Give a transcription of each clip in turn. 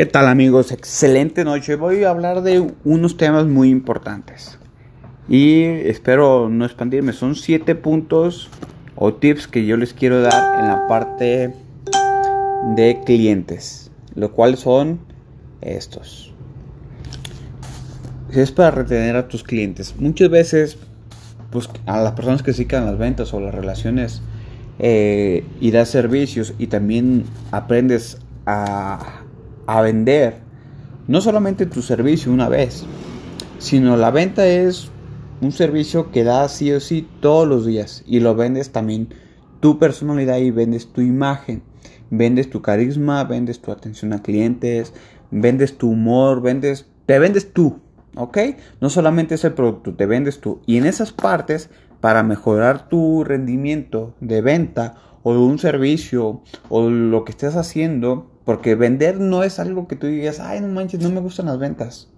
¿Qué tal amigos? Excelente noche. Voy a hablar de unos temas muy importantes. Y espero no expandirme. Son siete puntos o tips que yo les quiero dar en la parte de clientes. Lo cual son estos. Es para retener a tus clientes. Muchas veces, pues a las personas que se dedican a las ventas o las relaciones eh, y das servicios y también aprendes a a vender no solamente tu servicio una vez, sino la venta es un servicio que das sí o sí todos los días y lo vendes también tu personalidad y vendes tu imagen, vendes tu carisma, vendes tu atención a clientes, vendes tu humor, vendes, te vendes tú, ¿ok? No solamente es el producto, te vendes tú. Y en esas partes, para mejorar tu rendimiento de venta o de un servicio o lo que estés haciendo, porque vender no es algo que tú digas, ay, no manches, no me gustan las ventas.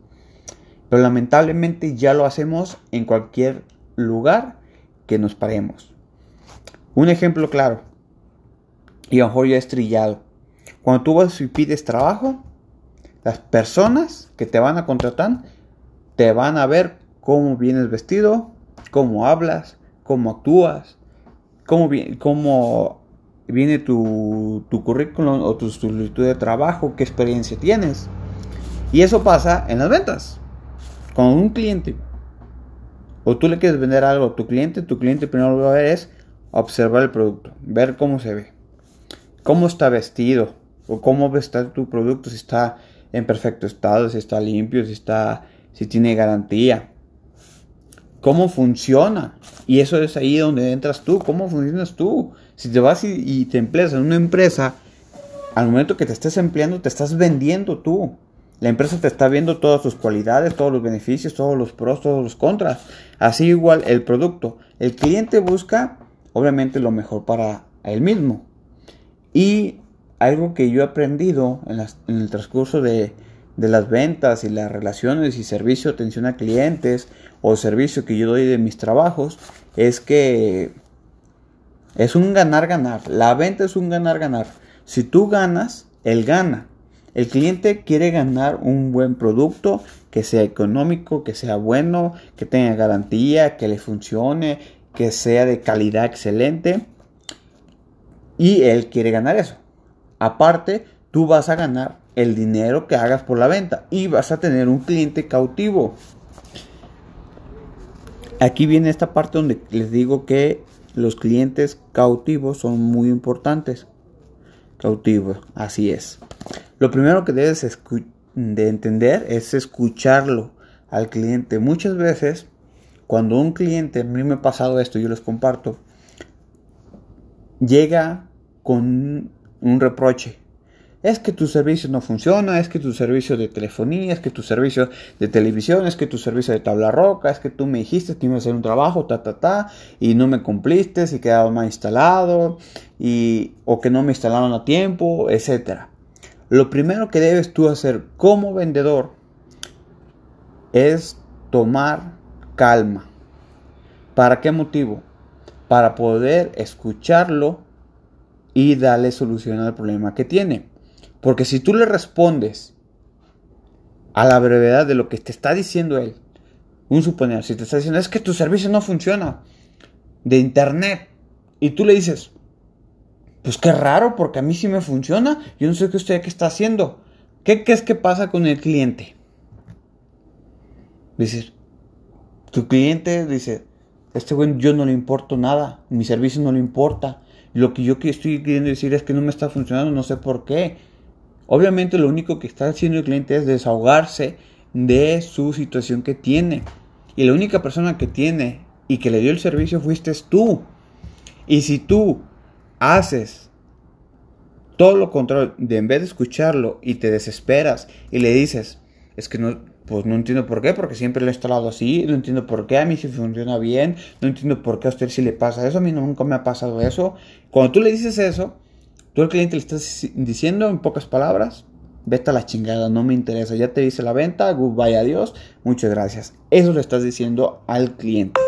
Pero lamentablemente ya lo hacemos en cualquier lugar que nos paremos. Un ejemplo claro, y a lo mejor ya estrillado. Cuando tú vas y pides trabajo, las personas que te van a contratar te van a ver cómo vienes vestido, cómo hablas, cómo actúas, cómo, cómo viene tu, currículum o tu solicitud de trabajo, qué experiencia tienes. Y eso pasa en las ventas. Con un cliente, o tú le quieres vender algo a tu cliente, tu cliente primero lo va a ver es observar el producto, ver cómo se ve, cómo está vestido, o cómo está tu producto, si está en perfecto estado, si está limpio, si está, si tiene garantía, cómo funciona. Y eso es ahí donde entras tú, cómo funcionas tú. Si te vas y, te empleas en una empresa, al momento que te estés empleando, te estás vendiendo tú. La empresa te está viendo todas sus cualidades, todos los beneficios, todos los pros, todos los contras. Así igual el producto. El cliente busca, obviamente, lo mejor para él mismo. Y algo que yo he aprendido en, el transcurso de, de las ventas y las relaciones y servicio, atención a clientes o servicio que yo doy de mis trabajos es que es un ganar-ganar. La venta es un ganar-ganar. Si tú ganas, él gana. El cliente quiere ganar un buen producto que sea económico, que sea bueno, que tenga garantía, que le funcione, que sea de calidad excelente. Y él quiere ganar eso. Aparte, tú vas a ganar el dinero que hagas por la venta y vas a tener un cliente cautivo. Aquí viene esta parte donde les digo que los clientes cautivos son muy importantes. Cautivos, así es. Lo primero que debes de entender es escucharlo al cliente. Muchas veces, cuando un cliente, a mí me ha pasado esto, yo les comparto, llega con un reproche es que tu servicio no funciona, es que tu servicio de telefonía, es que tu servicio de televisión, es que tu servicio de tabla roca, es que tú me dijiste que iba a hacer un trabajo, ta, ta, ta, y no me cumpliste, y quedaba mal instalado, y, o que no me instalaron a tiempo, etc. Lo primero que debes tú hacer como vendedor es tomar calma. ¿Para qué motivo? Para poder escucharlo y darle solución al problema que tiene. Porque si tú le respondes a la brevedad de lo que te está diciendo él, un suponer, si te está diciendo es que tu servicio no funciona de internet y tú le dices, pues qué raro porque a mí sí me funciona, yo no sé qué usted qué está haciendo. ¿Qué es que pasa con el cliente? Dices, tu cliente dice, este güey yo no le importo nada, mi servicio no le importa. Lo que yo estoy queriendo decir es que no me está funcionando, no sé por qué. Obviamente lo único que está haciendo el cliente es desahogarse de su situación que tiene. Y la única persona que tiene y que le dio el servicio fuiste tú. Y si tú haces todo lo contrario, de en vez de escucharlo y te desesperas y le dices, es que no, pues no entiendo por qué, porque siempre lo he instalado así, no entiendo por qué, a mí sí funciona bien, no entiendo por qué a usted sí le pasa eso, a mí nunca me ha pasado eso. Cuando tú le dices eso, Tú al cliente le estás diciendo en pocas palabras, vete a la chingada, no me interesa, ya te hice la venta, goodbye, adiós, muchas gracias. Eso le estás diciendo al cliente.